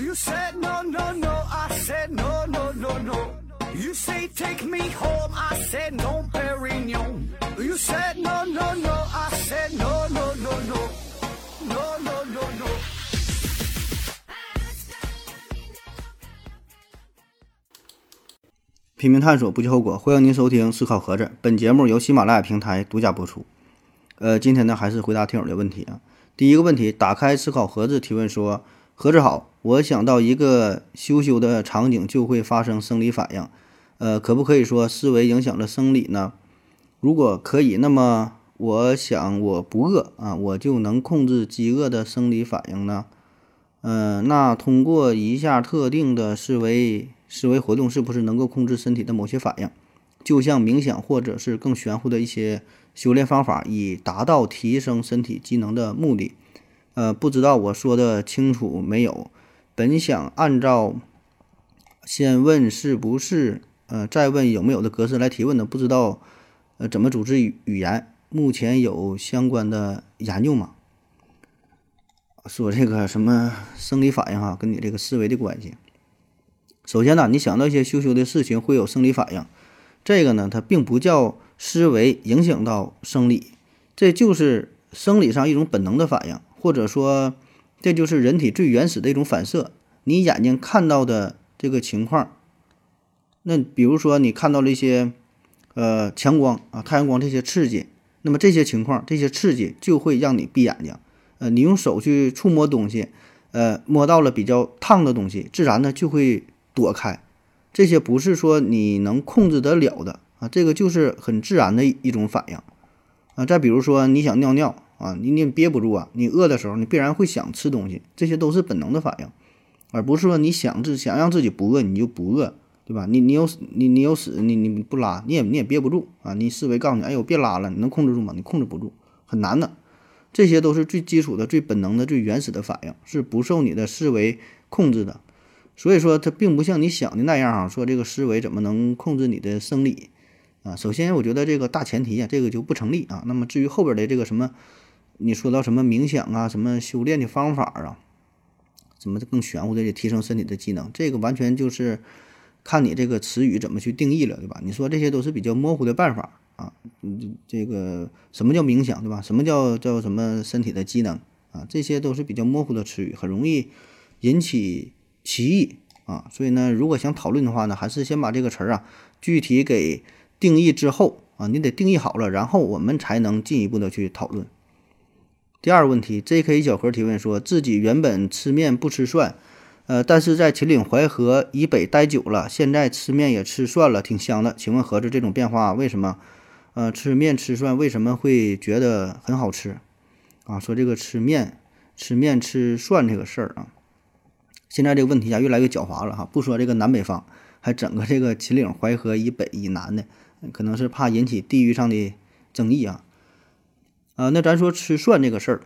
You said no, no, no. I said no, no, no, no. You say take me home. I said no, Perignon. You said no, no, no. I said no, no, no, no. No, no, no, no. 拼命探索，不计后果。欢迎您收听《思考盒子》，本节目由喜马拉雅平台独家播出。呃，今天呢，还是回答听友的问题啊。第一个问题，打开思考盒子提问说：“盒子好，我想到一个羞羞的场景就会发生生理反应，呃，可不可以说思维影响了生理呢？如果可以，那么我想我不饿啊，我就能控制饥饿的生理反应呢？嗯，那通过一下特定的思维思维活动，是不是能够控制身体的某些反应？就像冥想或者是更玄乎的一些修炼方法，以达到提升身体机能的目的。呃，不知道我说的清楚没有？本想按照先问是不是，呃，再问有没有的格式来提问的，不知道呃怎么组织语语言？目前有相关的研究吗？说这个什么生理反应哈，跟你这个思维的关系。首先呢，你想到一些羞羞的事情会有生理反应，这个呢，它并不叫思维影响到生理，这就是生理上一种本能的反应，或者说这就是人体最原始的一种反射。你眼睛看到的这个情况，那比如说你看到了一些呃强光啊、太阳光这些刺激，那么这些情况、这些刺激就会让你闭眼睛。呃，你用手去触摸东西，呃，摸到了比较烫的东西，自然呢就会躲开。这些不是说你能控制得了的啊，这个就是很自然的一种反应啊。再比如说你想尿尿啊，你你憋不住啊，你饿的时候你必然会想吃东西，这些都是本能的反应，而不是说你想自想让自己不饿你就不饿，对吧？你你有你你有屎你你不拉你也你也憋不住啊。你思维告诉你，哎呦别拉了，你能控制住吗？你控制不住，很难的。这些都是最基础的、最本能的、最原始的反应，是不受你的思维控制的。所以说，它并不像你想的那样啊，说这个思维怎么能控制你的生理啊？首先，我觉得这个大前提啊，这个就不成立啊。那么至于后边的这个什么，你说到什么冥想啊、什么修炼的方法啊，什么更玄乎的提升身体的机能，这个完全就是看你这个词语怎么去定义了，对吧？你说这些都是比较模糊的办法。啊，嗯，这个什么叫冥想，对吧？什么叫叫什么身体的机能啊？这些都是比较模糊的词语，很容易引起歧义啊。所以呢，如果想讨论的话呢，还是先把这个词儿啊具体给定义之后啊，你得定义好了，然后我们才能进一步的去讨论。第二个问题，J.K. 小何提问说自己原本吃面不吃蒜，呃，但是在秦岭淮河以北待久了，现在吃面也吃蒜了，挺香的。请问盒子这种变化为什么？呃，吃面吃蒜为什么会觉得很好吃啊？说这个吃面吃面吃蒜这个事儿啊，现在这个问题啊越来越狡猾了哈。不说这个南北方，还整个这个秦岭淮河以北以南的，可能是怕引起地域上的争议啊。啊，那咱说吃蒜这个事儿，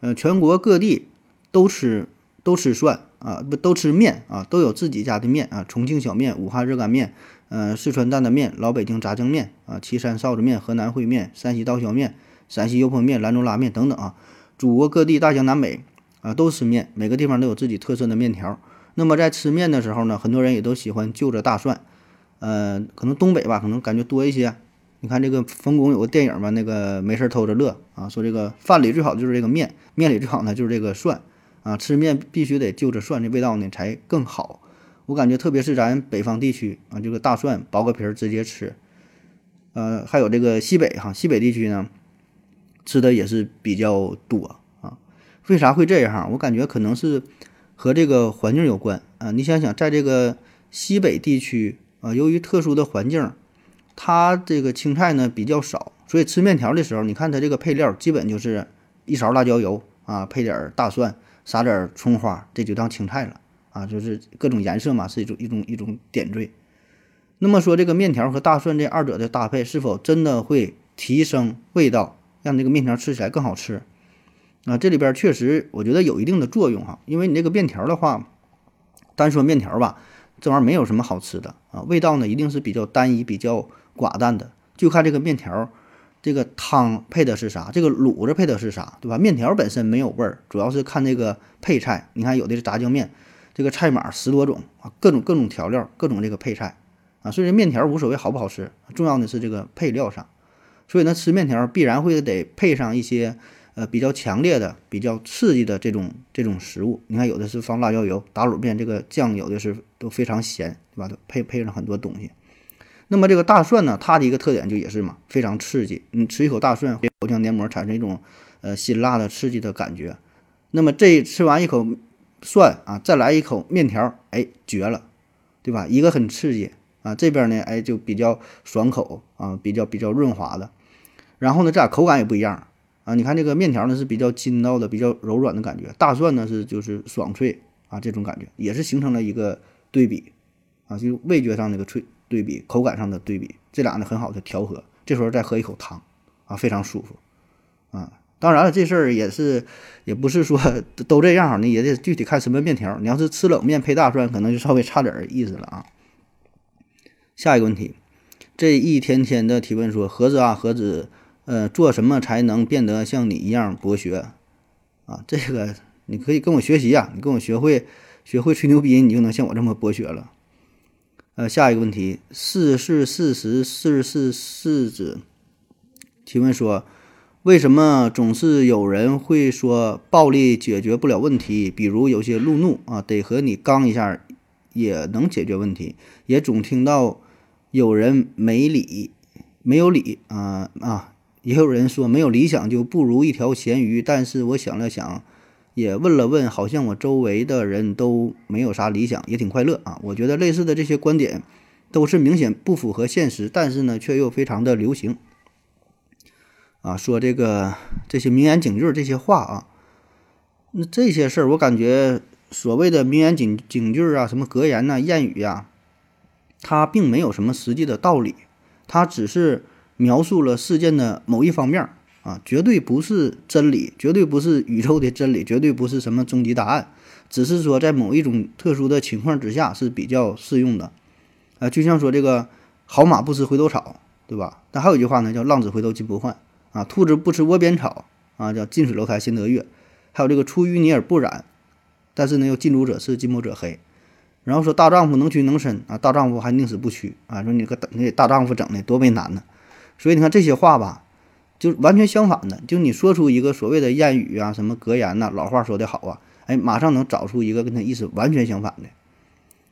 呃，全国各地都吃都吃蒜啊，不都吃面啊，都有自己家的面啊，重庆小面、武汉热干面。呃，四川担担面、老北京炸酱面啊，岐山臊子面、河南烩面、山西刀削面、陕西油泼面、兰州拉面等等啊，祖国各地大江南北啊都吃面，每个地方都有自己特色的面条。那么在吃面的时候呢，很多人也都喜欢就着大蒜，呃，可能东北吧，可能感觉多一些。你看这个冯巩有个电影吧，那个没事偷着乐啊，说这个饭里最好就是这个面，面里最好呢就是这个蒜啊，吃面必须得就着蒜，这味道呢才更好。我感觉，特别是咱北方地区啊，这个大蒜剥个皮儿直接吃，呃，还有这个西北哈，西北地区呢，吃的也是比较多啊。为啥会这样？我感觉可能是和这个环境有关啊。你想想，在这个西北地区啊，由于特殊的环境，它这个青菜呢比较少，所以吃面条的时候，你看它这个配料基本就是一勺辣椒油啊，配点大蒜，撒点葱花，这就当青菜了。啊，就是各种颜色嘛，是一种一种一种点缀。那么说，这个面条和大蒜这二者的搭配，是否真的会提升味道，让这个面条吃起来更好吃？啊，这里边确实我觉得有一定的作用哈。因为你这个面条的话，单说面条吧，这玩意儿没有什么好吃的啊，味道呢一定是比较单一、比较寡淡的。就看这个面条，这个汤配的是啥，这个卤子配的是啥，对吧？面条本身没有味儿，主要是看这个配菜。你看有的是炸酱面。这个菜码十多种啊，各种各种调料，各种这个配菜啊，所以这面条无所谓好不好吃，重要的是这个配料上。所以呢，吃面条必然会得配上一些呃比较强烈的、比较刺激的这种这种食物。你看，有的是放辣椒油，打卤面这个酱有的是都非常咸，对吧？都配配上很多东西。那么这个大蒜呢，它的一个特点就也是嘛，非常刺激。你吃一口大蒜，口腔黏膜产生一种呃辛辣的刺激的感觉。那么这吃完一口蒜啊，再来一口面条，哎，绝了，对吧？一个很刺激啊，这边呢，哎，就比较爽口啊，比较比较润滑的。然后呢，这俩口感也不一样啊。你看这个面条呢是比较筋道的、比较柔软的感觉，大蒜呢是就是爽脆啊，这种感觉也是形成了一个对比啊，就味觉上那个脆对比，口感上的对比，这俩呢很好的调和。这时候再喝一口汤啊，非常舒服啊。当然了，这事儿也是也不是说都这样，你也得具体看什么面条。你要是吃冷面配大蒜，可能就稍微差点意思了啊。下一个问题，这一天天的提问说，盒子啊，盒子。呃，做什么才能变得像你一样博学啊？这个你可以跟我学习呀，你跟我学会学会吹牛逼，你就能像我这么博学了。呃，下一个问题，四是四十四是四子提问说，为什么总是有人会说暴力解决不了问题？比如有些路怒啊，得和你刚一下也能解决问题，也总听到有人没理没有理啊啊。也有人说没有理想就不如一条咸鱼，但是我想了想，也问了问，好像我周围的人都没有啥理想，也挺快乐啊。我觉得类似的这些观点都是明显不符合现实，但是呢却又非常的流行啊。说这个这些名言警句这些话啊，那这些事儿我感觉所谓的名言警警句啊，什么格言呐、谚语呀，它并没有什么实际的道理，它只是。描述了事件的某一方面啊，绝对不是真理，绝对不是宇宙的真理，绝对不是什么终极答案，只是说在某一种特殊的情况之下是比较适用的，啊，就像说这个好马不吃回头草，对吧？但还有一句话呢，叫浪子回头金不换啊，兔子不吃窝边草啊，叫近水楼台先得月，还有这个出淤泥而不染，但是呢又近朱者赤，近墨者黑，然后说大丈夫能屈能伸啊，大丈夫还宁死不屈啊，说你个你给大丈夫整的多为难呢。所以你看这些话吧，就完全相反的。就你说出一个所谓的谚语啊，什么格言呐，老话说得好啊，哎，马上能找出一个跟他意思完全相反的。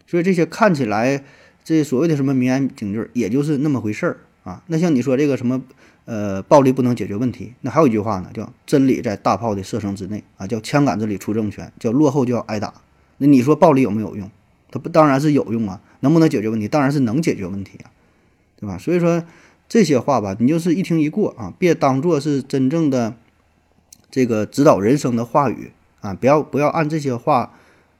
所以这些看起来这所谓的什么名言警句，也就是那么回事儿啊。那像你说这个什么呃，暴力不能解决问题，那还有一句话呢，叫真理在大炮的射程之内啊，叫枪杆子里出政权，叫落后就要挨打。那你说暴力有没有用？它不当然是有用啊。能不能解决问题？当然是能解决问题啊，对吧？所以说。这些话吧，你就是一听一过啊，别当做是真正的这个指导人生的话语啊，不要不要按这些话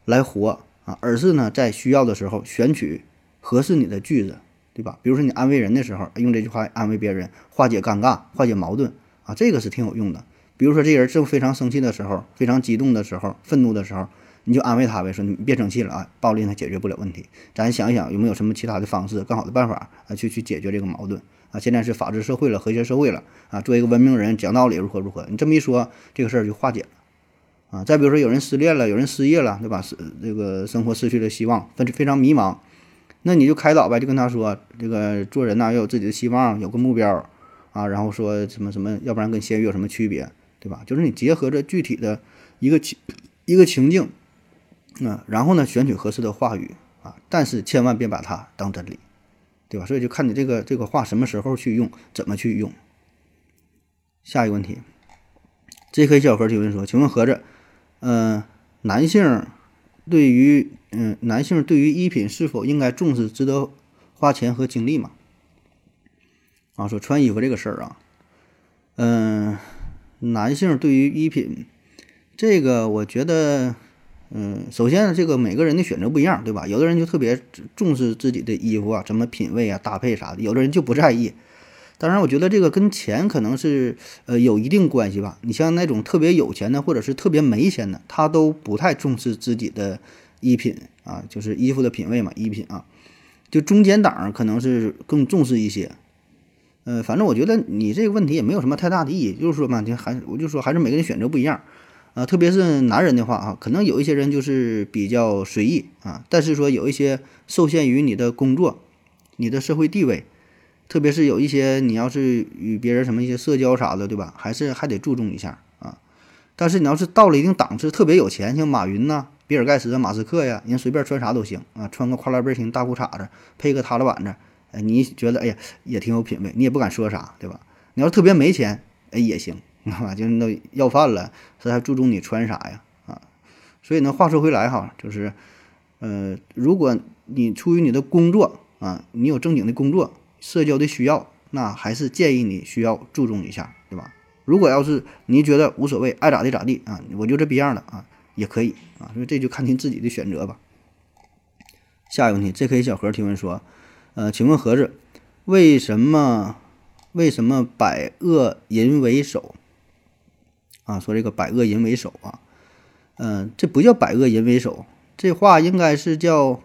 来活啊，而是呢，在需要的时候选取合适你的句子，对吧？比如说你安慰人的时候，用这句话安慰别人，化解尴尬，化解矛盾啊，这个是挺有用的。比如说这人正非常生气的时候，非常激动的时候，愤怒的时候，你就安慰他呗，说你别生气了啊，暴力它解决不了问题，咱想一想有没有什么其他的方式，更好的办法啊，去去解决这个矛盾。啊，现在是法治社会了，和谐社会了啊！做一个文明人，讲道理，如何如何？你这么一说，这个事儿就化解了啊！再比如说，有人失恋了，有人失业了，对吧？是这个生活失去了希望，非非常迷茫，那你就开导呗，就跟他说，这个做人呐，要有自己的希望，有个目标啊，然后说什么什么，要不然跟咸鱼有什么区别，对吧？就是你结合着具体的一个情一个情境，啊，然后呢，选取合适的话语啊，但是千万别把它当真理。对吧？所以就看你这个这个话什么时候去用，怎么去用。下一个问题，J.K. 小盒提问说：“请问盒子，嗯，男性对于嗯男性对于衣品是否应该重视，值得花钱和精力吗？”啊，说穿衣服这个事儿啊，嗯，男性对于衣品这个，我觉得。嗯，首先这个每个人的选择不一样，对吧？有的人就特别重视自己的衣服啊，怎么品味啊、搭配啥的；有的人就不在意。当然，我觉得这个跟钱可能是呃有一定关系吧。你像那种特别有钱的，或者是特别没钱的，他都不太重视自己的衣品啊，就是衣服的品味嘛，衣品啊。就中间档可能是更重视一些。呃，反正我觉得你这个问题也没有什么太大的意义，就是说嘛，就还我就说还是每个人选择不一样。啊，特别是男人的话啊，可能有一些人就是比较随意啊，但是说有一些受限于你的工作、你的社会地位，特别是有一些你要是与别人什么一些社交啥的，对吧？还是还得注重一下啊。但是你要是到了一定档次，特别有钱，像马云呐、比尔盖茨、马斯克呀，人随便穿啥都行啊，穿个跨栏背心、大裤衩子，配个踏拉板子，哎，你觉得哎呀也挺有品位，你也不敢说啥，对吧？你要特别没钱，哎也行。啊，就是那要饭了，他还注重你穿啥呀？啊，所以呢，话说回来哈，就是，呃，如果你出于你的工作啊，你有正经的工作、社交的需要，那还是建议你需要注重一下，对吧？如果要是你觉得无所谓，爱咋地咋地啊，我就这逼样的啊，也可以啊，所以这就看您自己的选择吧。下一个问题这可以小何提问说，呃，请问盒子，为什么为什么百恶淫为首？啊，说这个百恶淫为首啊，嗯，这不叫百恶淫为首，这话应该是叫，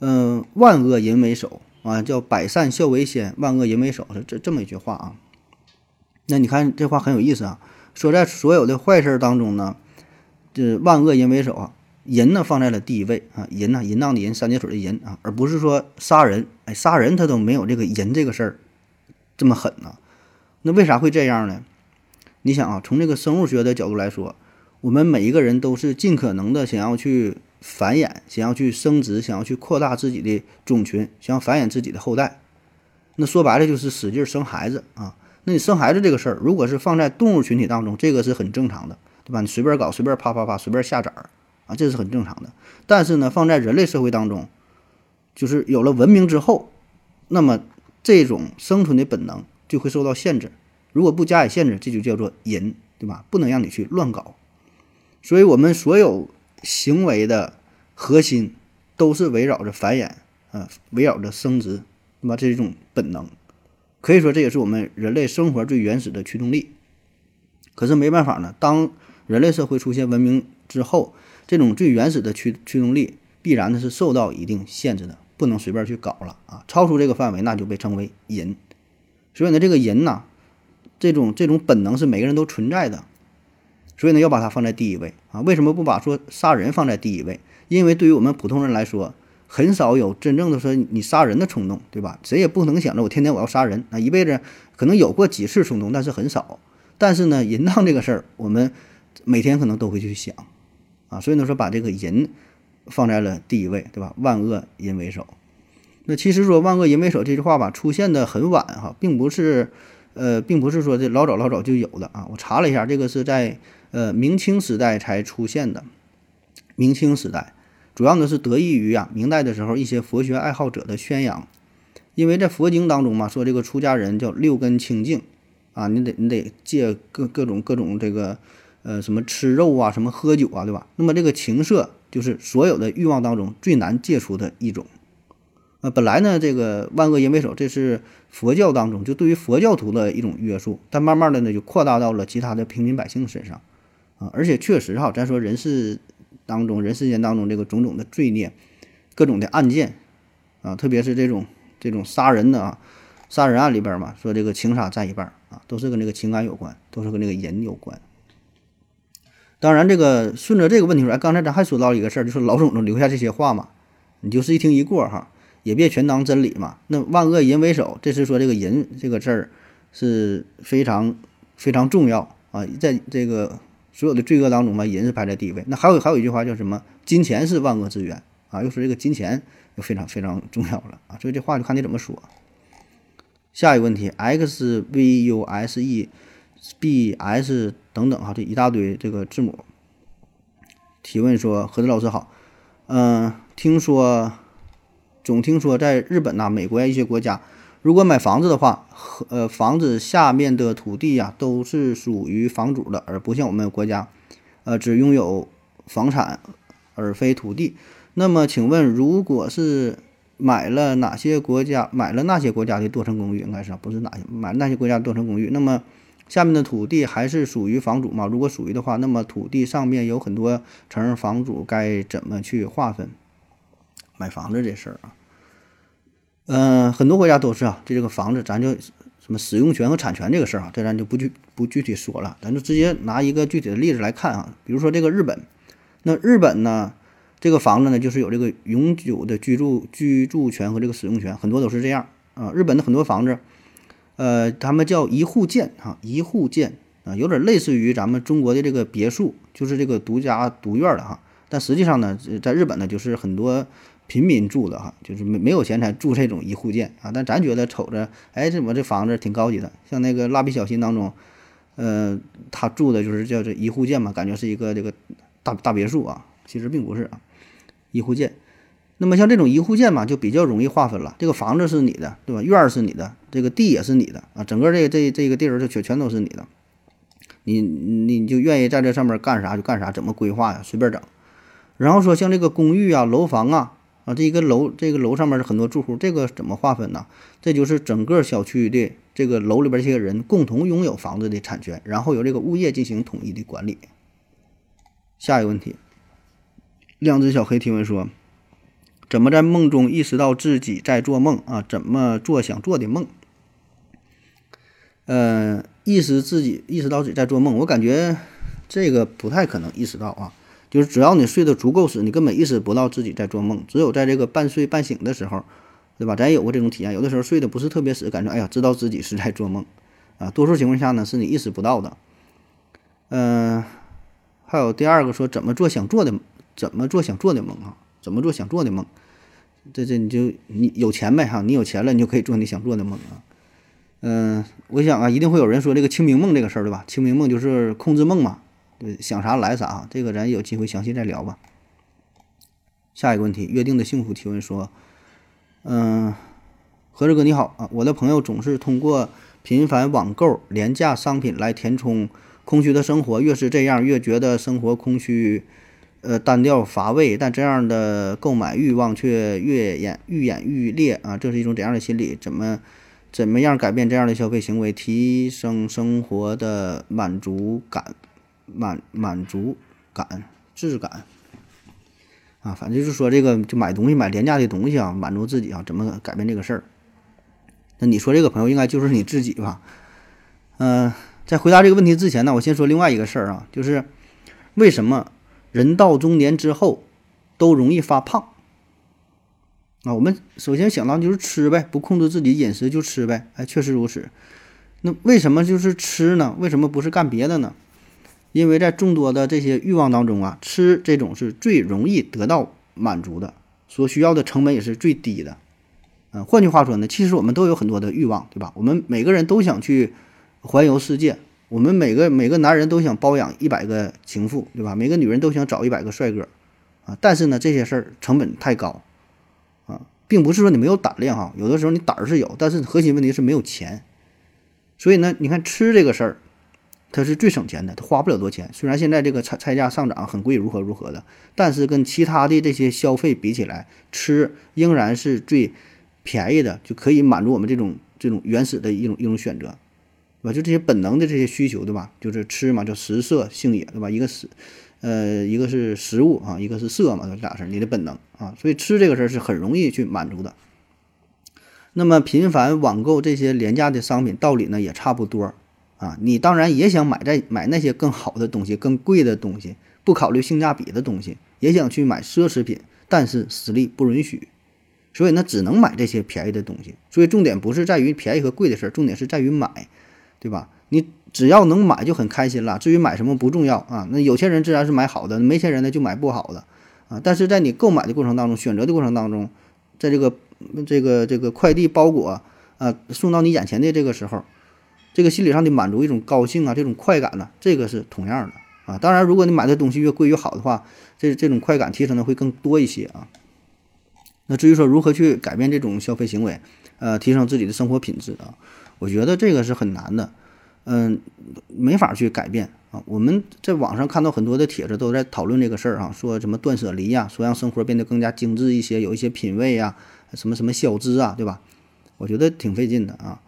嗯，万恶淫为首啊，叫百善孝为先，万恶淫为首，这这么一句话啊。那你看这话很有意思啊，说在所有的坏事当中呢，这万恶淫为首啊，淫呢放在了第一位啊，淫呢淫荡的淫，三点水的淫啊，而不是说杀人，哎，杀人他都没有这个淫这个事儿这么狠呢，那为啥会这样呢？你想啊，从这个生物学的角度来说，我们每一个人都是尽可能的想要去繁衍，想要去生殖，想要去扩大自己的种群，想要繁衍自己的后代。那说白了就是使劲生孩子啊。那你生孩子这个事儿，如果是放在动物群体当中，这个是很正常的，对吧？你随便搞，随便啪啪啪，随便下崽儿啊，这是很正常的。但是呢，放在人类社会当中，就是有了文明之后，那么这种生存的本能就会受到限制。如果不加以限制，这就叫做淫，对吧？不能让你去乱搞。所以，我们所有行为的核心都是围绕着繁衍，啊，围绕着生殖，对吧？这是一种本能，可以说这也是我们人类生活最原始的驱动力。可是没办法呢，当人类社会出现文明之后，这种最原始的驱驱动力必然的是受到一定限制的，不能随便去搞了啊！超出这个范围，那就被称为淫。所以呢，这个淫呢。这种这种本能是每个人都存在的，所以呢要把它放在第一位啊！为什么不把说杀人放在第一位？因为对于我们普通人来说，很少有真正的说你杀人的冲动，对吧？谁也不能想着我天天我要杀人啊！一辈子可能有过几次冲动，但是很少。但是呢，淫荡这个事儿，我们每天可能都会去想啊！所以呢说把这个淫放在了第一位，对吧？万恶淫为首。那其实说万恶淫为首这句话吧，出现的很晚哈，并不是。呃，并不是说这老早老早就有的啊，我查了一下，这个是在呃明清时代才出现的。明清时代，主要呢是得益于啊明代的时候一些佛学爱好者的宣扬，因为在佛经当中嘛，说这个出家人叫六根清净啊，你得你得戒各各种各种这个呃什么吃肉啊，什么喝酒啊，对吧？那么这个情色就是所有的欲望当中最难戒除的一种。呃，本来呢，这个万恶淫为首，这是佛教当中就对于佛教徒的一种约束，但慢慢的呢，就扩大到了其他的平民百姓身上，啊，而且确实哈，咱说人世当中，人世间当中这个种种的罪孽，各种的案件，啊，特别是这种这种杀人的啊，杀人案里边嘛，说这个情杀占一半啊，都是跟这个情感有关，都是跟这个淫有关。当然，这个顺着这个问题说，哎，刚才咱还说到一个事儿，就是老总留下这些话嘛，你就是一听一过哈。也别全当真理嘛。那万恶淫为首，这是说这个淫这个字儿是非常非常重要啊，在这个所有的罪恶当中嘛，淫是排在第一位。那还有还有一句话叫什么？金钱是万恶之源啊，又说这个金钱就非常非常重要了啊。所以这话就看你怎么说。下一个问题，x v u s e b s 等等哈，这一大堆这个字母。提问说：何子老师好，嗯，听说。总听说在日本呐、美国一些国家，如果买房子的话，和呃房子下面的土地呀都是属于房主的，而不像我们国家，呃只拥有房产而非土地。那么请问，如果是买了哪些国家买了那些国家的多层公寓，应该是不是哪些买那些国家多层公寓？那么下面的土地还是属于房主吗？如果属于的话，那么土地上面有很多层，房主该怎么去划分？买房子这事儿啊？嗯，很多国家都是啊，就这个房子，咱就什么使用权和产权这个事儿啊，这咱就不具不具体说了，咱就直接拿一个具体的例子来看啊，比如说这个日本，那日本呢，这个房子呢就是有这个永久的居住居住权和这个使用权，很多都是这样啊。日本的很多房子，呃，他们叫一户建哈，一户建啊，有点类似于咱们中国的这个别墅，就是这个独家独院的哈。但实际上呢，在日本呢，就是很多。平民住的哈，就是没没有钱才住这种一户建啊。但咱觉得瞅着，哎，怎么这房子挺高级的？像那个蜡笔小新当中，呃，他住的就是叫这一户建嘛，感觉是一个这个大大别墅啊。其实并不是啊，一户建。那么像这种一户建嘛，就比较容易划分了。这个房子是你的，对吧？院儿是你的，这个地也是你的啊。整个这这这个地儿就全全都是你的，你你就愿意在这上面干啥就干啥，怎么规划呀？随便整。然后说像这个公寓啊、楼房啊。啊，这一个楼，这个楼上面是很多住户，这个怎么划分呢？这就是整个小区的这个楼里边这些人共同拥有房子的产权，然后由这个物业进行统一的管理。下一个问题，亮子小黑提问说：怎么在梦中意识到自己在做梦啊？怎么做想做的梦？呃，意识自己意识到自己在做梦，我感觉这个不太可能意识到啊。就是只要你睡得足够死，你根本意识不到自己在做梦。只有在这个半睡半醒的时候，对吧？咱也有过这种体验。有的时候睡得不是特别死，感觉哎呀，知道自己是在做梦啊。多数情况下呢，是你意识不到的。嗯，还有第二个说怎么做想做的，怎么做想做的梦啊？怎么做想做的梦？这这你就你有钱呗哈，你有钱了，你就可以做你想做的梦啊。嗯，我想啊，一定会有人说这个清明梦这个事儿，对吧？清明梦就是控制梦嘛。对，想啥来啥，这个咱有机会详细再聊吧。下一个问题，约定的幸福提问说：“嗯，何志哥你好啊，我的朋友总是通过频繁网购廉价商品来填充空虚的生活，越是这样，越觉得生活空虚，呃，单调乏味。但这样的购买欲望却越演愈演愈烈啊，这是一种怎样的心理？怎么怎么样改变这样的消费行为，提升生活的满足感？”满满足感、质感啊，反正就是说这个就买东西买廉价的东西啊，满足自己啊，怎么改变这个事儿？那你说这个朋友应该就是你自己吧？嗯，在回答这个问题之前呢，我先说另外一个事儿啊，就是为什么人到中年之后都容易发胖啊？我们首先想到就是吃呗，不控制自己饮食就吃呗，哎，确实如此。那为什么就是吃呢？为什么不是干别的呢？因为在众多的这些欲望当中啊，吃这种是最容易得到满足的，所需要的成本也是最低的。嗯，换句话说呢，其实我们都有很多的欲望，对吧？我们每个人都想去环游世界，我们每个每个男人都想包养一百个情妇，对吧？每个女人都想找一百个帅哥，啊，但是呢，这些事儿成本太高，啊，并不是说你没有胆量哈，有的时候你胆儿是有，但是核心问题是没有钱。所以呢，你看吃这个事儿。它是最省钱的，它花不了多钱。虽然现在这个菜菜价上涨很贵，如何如何的，但是跟其他的这些消费比起来，吃仍然是最便宜的，就可以满足我们这种这种原始的一种一种选择，对吧？就这些本能的这些需求，对吧？就是吃嘛，叫食色性也，对吧？一个是呃，一个是食物啊，一个是色嘛，这俩事儿，你的本能啊，所以吃这个事儿是很容易去满足的。那么频繁网购这些廉价的商品，道理呢也差不多。啊，你当然也想买在买那些更好的东西、更贵的东西，不考虑性价比的东西，也想去买奢侈品，但是实力不允许，所以呢，只能买这些便宜的东西。所以重点不是在于便宜和贵的事儿，重点是在于买，对吧？你只要能买就很开心了。至于买什么不重要啊。那有钱人自然是买好的，没钱人呢就买不好的啊。但是在你购买的过程当中，选择的过程当中，在这个这个这个快递包裹啊送到你眼前的这个时候。这个心理上的满足，一种高兴啊，这种快感呢，这个是同样的啊。当然，如果你买的东西越贵越好的话，这这种快感提升的会更多一些啊。那至于说如何去改变这种消费行为，呃，提升自己的生活品质啊，我觉得这个是很难的，嗯，没法去改变啊。我们在网上看到很多的帖子都在讨论这个事儿啊，说什么断舍离呀，说让生活变得更加精致一些，有一些品味呀，什么什么消脂啊，对吧？我觉得挺费劲的啊。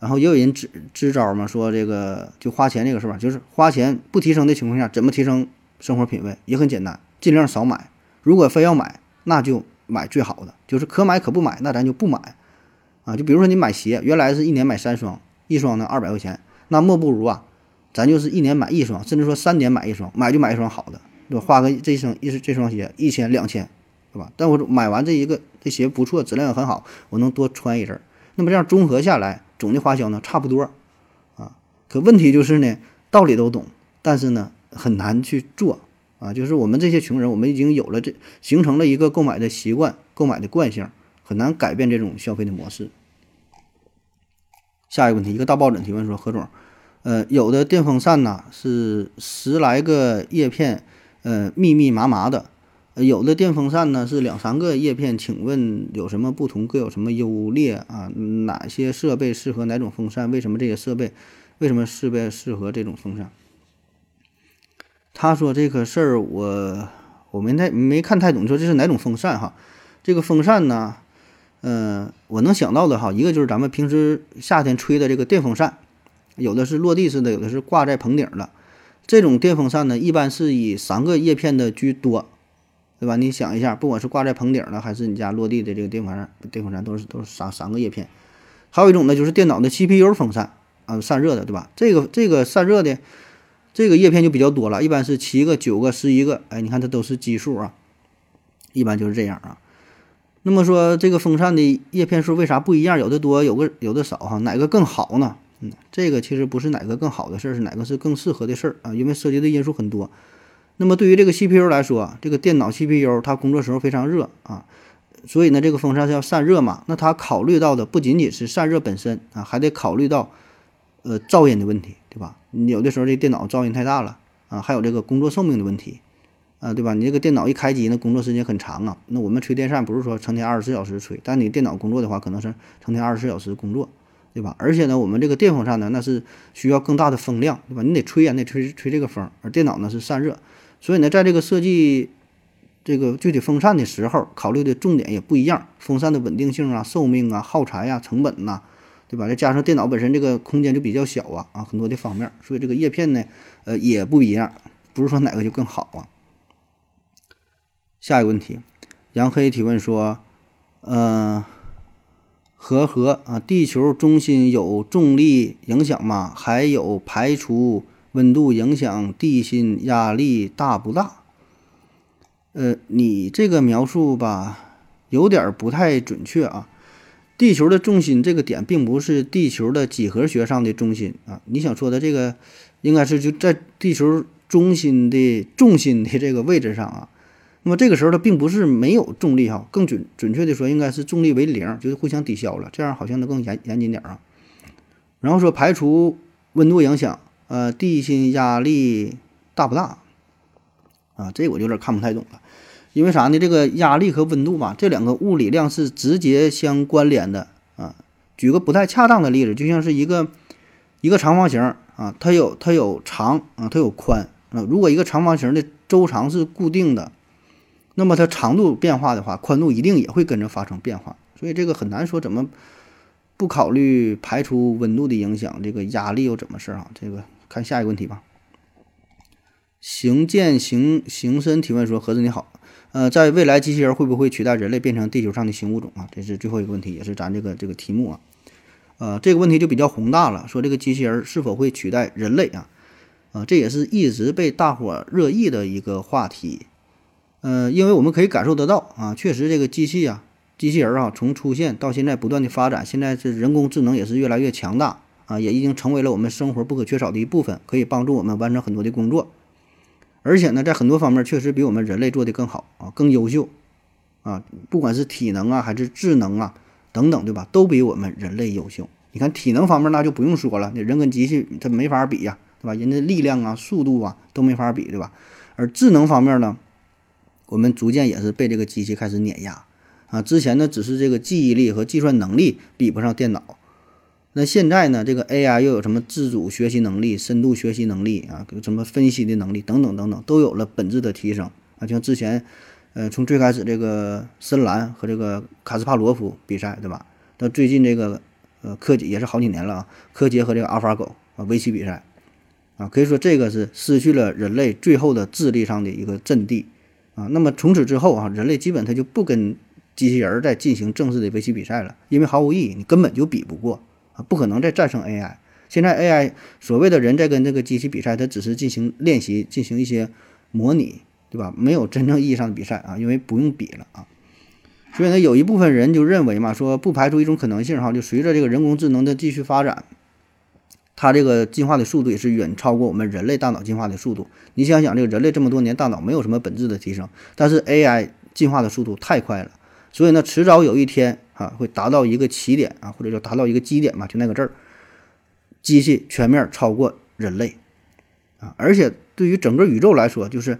然后也有人支支招嘛，说这个就花钱这个是吧？就是花钱不提升的情况下，怎么提升生活品味也很简单，尽量少买。如果非要买，那就买最好的，就是可买可不买，那咱就不买啊。就比如说你买鞋，原来是一年买三双，一双呢二百块钱，那莫不如啊，咱就是一年买一双，甚至说三年买一双，买就买一双好的，对吧？花个这一双一这双鞋一千两千，对吧？但我买完这一个这鞋不错，质量也很好，我能多穿一阵儿。那么这样综合下来，总的花销呢差不多啊。可问题就是呢，道理都懂，但是呢很难去做啊。就是我们这些穷人，我们已经有了这形成了一个购买的习惯、购买的惯性，很难改变这种消费的模式。下一个问题，一个大抱枕提问说：何总，呃，有的电风扇呢是十来个叶片，呃，密密麻麻的。有的电风扇呢是两三个叶片，请问有什么不同？各有什么优劣啊？哪些设备适合哪种风扇？为什么这些设备为什么设备适合这种风扇？他说这个事儿我我没太没看太懂，说这是哪种风扇哈？这个风扇呢，嗯，我能想到的哈，一个就是咱们平时夏天吹的这个电风扇，有的是落地式的，有的是挂在棚顶的。这种电风扇呢，一般是以三个叶片的居多。对吧？你想一下，不管是挂在棚顶的，还是你家落地的这个电风扇，电风扇都是都是三三个叶片。还有一种呢，就是电脑的 CPU 风扇啊，散热的，对吧？这个这个散热的这个叶片就比较多了，一般是七个、九个、十一个。哎，你看它都是奇数啊，一般就是这样啊。那么说这个风扇的叶片数为啥不一样？有的多，有个有的少哈？哪个更好呢？嗯，这个其实不是哪个更好的事儿，是哪个是更适合的事儿啊？因为涉及的因素很多。那么对于这个 CPU 来说，这个电脑 CPU 它工作时候非常热啊，所以呢，这个风扇是要散热嘛。那它考虑到的不仅仅是散热本身啊，还得考虑到呃噪音的问题，对吧？你有的时候这电脑噪音太大了啊，还有这个工作寿命的问题啊，对吧？你这个电脑一开机呢，工作时间很长啊。那我们吹电扇不是说成天二十四小时吹，但你电脑工作的话，可能是成天二十四小时工作，对吧？而且呢，我们这个电风扇呢，那是需要更大的风量，对吧？你得吹呀，你得吹吹这个风，而电脑呢是散热。所以呢，在这个设计这个具体风扇的时候，考虑的重点也不一样。风扇的稳定性啊、寿命啊、耗材呀、成本呐，对吧？再加上电脑本身这个空间就比较小啊，啊，很多的方面，所以这个叶片呢，呃，也不一样，不是说哪个就更好啊。下一个问题，杨黑提问说，呃，和和啊，地球中心有重力影响吗？还有排除？温度影响地心压力大不大？呃，你这个描述吧，有点不太准确啊。地球的重心这个点，并不是地球的几何学上的中心啊。你想说的这个，应该是就在地球中心的重心的这个位置上啊。那么这个时候它并不是没有重力哈，更准准确的说，应该是重力为零，就是互相抵消了，这样好像能更严严谨点啊。然后说排除温度影响。呃，地心压力大不大？啊，这我就有点看不太懂了。因为啥呢？这个压力和温度吧，这两个物理量是直接相关联的啊。举个不太恰当的例子，就像是一个一个长方形啊，它有它有长啊，它有宽啊。如果一个长方形的周长是固定的，那么它长度变化的话，宽度一定也会跟着发生变化。所以这个很难说怎么不考虑排除温度的影响，这个压力又怎么事儿啊？这个。看下一个问题吧。行健行行深提问说：“盒子你好，呃，在未来机器人会不会取代人类变成地球上的新物种啊？这是最后一个问题，也是咱这个这个题目啊。呃，这个问题就比较宏大了，说这个机器人是否会取代人类啊？啊，这也是一直被大伙热议的一个话题。呃，因为我们可以感受得到啊，确实这个机器啊，机器人啊，从出现到现在不断的发展，现在这人工智能也是越来越强大。”啊，也已经成为了我们生活不可缺少的一部分，可以帮助我们完成很多的工作，而且呢，在很多方面确实比我们人类做的更好啊，更优秀啊，不管是体能啊，还是智能啊等等，对吧？都比我们人类优秀。你看体能方面那就不用说了，那人跟机器它没法比呀，对吧？人的力量啊、速度啊都没法比，对吧？而智能方面呢，我们逐渐也是被这个机器开始碾压啊。之前呢，只是这个记忆力和计算能力比不上电脑。那现在呢？这个 AI 又有什么自主学习能力、深度学习能力啊？什么分析的能力等等等等，都有了本质的提升啊！像之前，呃，从最开始这个深蓝和这个卡斯帕罗夫比赛，对吧？到最近这个呃柯洁也是好几年了啊，柯洁和这个阿尔法狗啊围棋比赛啊，可以说这个是失去了人类最后的智力上的一个阵地啊。那么从此之后啊，人类基本他就不跟机器人在进行正式的围棋比赛了，因为毫无意义，你根本就比不过。不可能再战胜 AI。现在 AI 所谓的人在跟这个机器比赛，它只是进行练习，进行一些模拟，对吧？没有真正意义上的比赛啊，因为不用比了啊。所以呢，有一部分人就认为嘛，说不排除一种可能性哈，就随着这个人工智能的继续发展，它这个进化的速度也是远超过我们人类大脑进化的速度。你想想，这个人类这么多年大脑没有什么本质的提升，但是 AI 进化的速度太快了，所以呢，迟早有一天啊，会达到一个起点啊，或者叫达到一个基点嘛，就那个字儿。机器全面超过人类，啊，而且对于整个宇宙来说，就是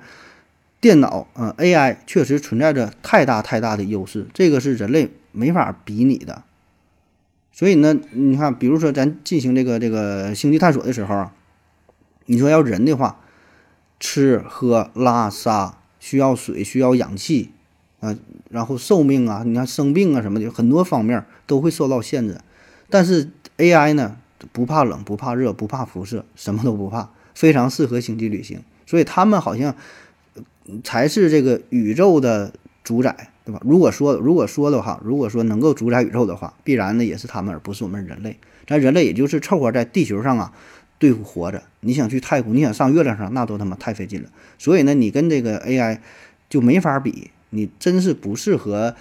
电脑啊，AI 确实存在着太大太大的优势，这个是人类没法比拟的。所以呢，你看，比如说咱进行这个这个星际探索的时候啊，你说要人的话，吃喝拉撒需要水，需要氧气啊，然后寿命啊，你看生病啊什么的，很多方面都会受到限制。但是 AI 呢？不怕冷，不怕热，不怕辐射，什么都不怕，非常适合星际旅行。所以他们好像才是这个宇宙的主宰，对吧？如果说如果说的话，如果说能够主宰宇宙的话，必然呢也是他们，而不是我们人类。咱人类也就是凑合在地球上啊对付活着。你想去太空，你想上月亮上，那都他妈太费劲了。所以呢，你跟这个 AI 就没法比，你真是不适合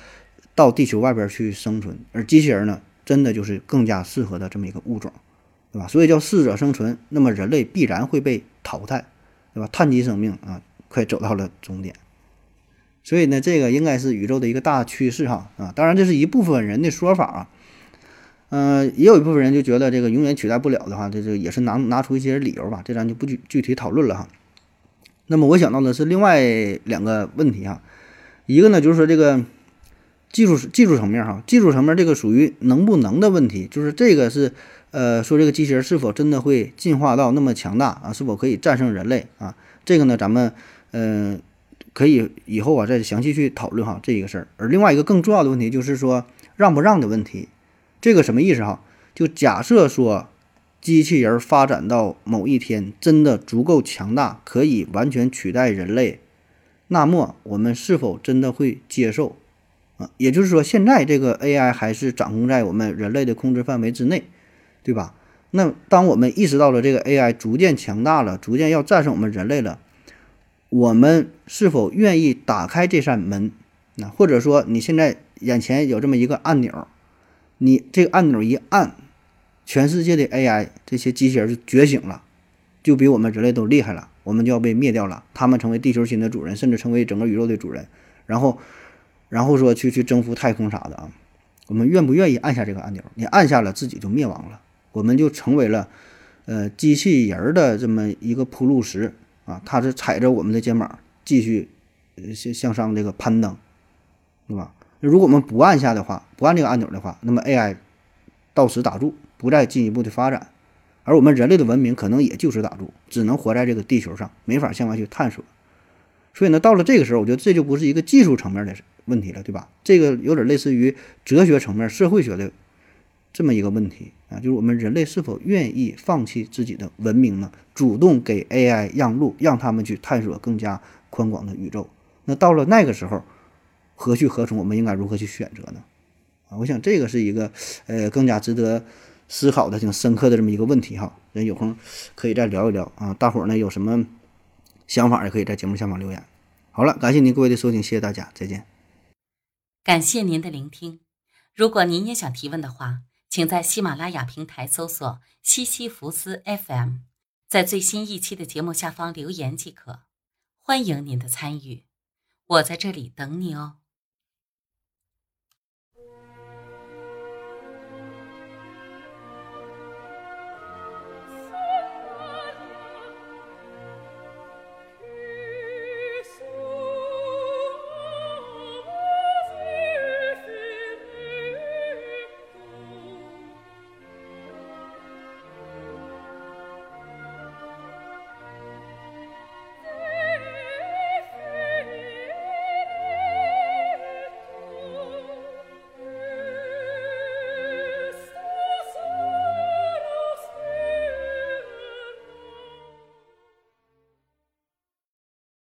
到地球外边去生存。而机器人呢，真的就是更加适合的这么一个物种。对吧？所以叫适者生存，那么人类必然会被淘汰，对吧？碳基生命啊，快走到了终点。所以呢，这个应该是宇宙的一个大趋势哈啊。当然，这是一部分人的说法啊。嗯，也有一部分人就觉得这个永远取代不了的话，这这也是拿拿出一些理由吧。这咱就不具具体讨论了哈。那么我想到的是另外两个问题哈，一个呢就是说这个技术技术层面哈，技术层面这个属于能不能的问题，就是这个是。呃，说这个机器人是否真的会进化到那么强大啊？是否可以战胜人类啊？这个呢，咱们嗯可以以后啊再详细去讨论哈这一个事儿。而另外一个更重要的问题就是说让不让的问题，这个什么意思哈？就假设说机器人发展到某一天真的足够强大，可以完全取代人类，那么我们是否真的会接受啊？也就是说，现在这个 AI 还是掌控在我们人类的控制范围之内。对吧？那当我们意识到了这个 AI 逐渐强大了，逐渐要战胜我们人类了，我们是否愿意打开这扇门？那或者说，你现在眼前有这么一个按钮，你这个按钮一按，全世界的 AI 这些机器人就觉醒了，就比我们人类都厉害了，我们就要被灭掉了，他们成为地球新的主人，甚至成为整个宇宙的主人，然后，然后说去去征服太空啥的啊？我们愿不愿意按下这个按钮？你按下了，自己就灭亡了。我们就成为了，呃，机器人的这么一个铺路石啊，它是踩着我们的肩膀继续向向上这个攀登，对吧？如果我们不按下的话，不按这个按钮的话，那么 AI 到此打住，不再进一步的发展，而我们人类的文明可能也就此打住，只能活在这个地球上，没法向外去探索。所以呢，到了这个时候，我觉得这就不是一个技术层面的问题了，对吧？这个有点类似于哲学层面、社会学的。这么一个问题啊，就是我们人类是否愿意放弃自己的文明呢？主动给 AI 让路，让他们去探索更加宽广的宇宙。那到了那个时候，何去何从？我们应该如何去选择呢？啊，我想这个是一个呃更加值得思考的、挺深刻的这么一个问题哈。人有空可以再聊一聊啊。大伙儿呢有什么想法也可以在节目下方留言。好了，感谢您各位的收听，谢谢大家，再见。感谢您的聆听。如果您也想提问的话。请在喜马拉雅平台搜索“西西弗斯 FM”，在最新一期的节目下方留言即可。欢迎您的参与，我在这里等你哦。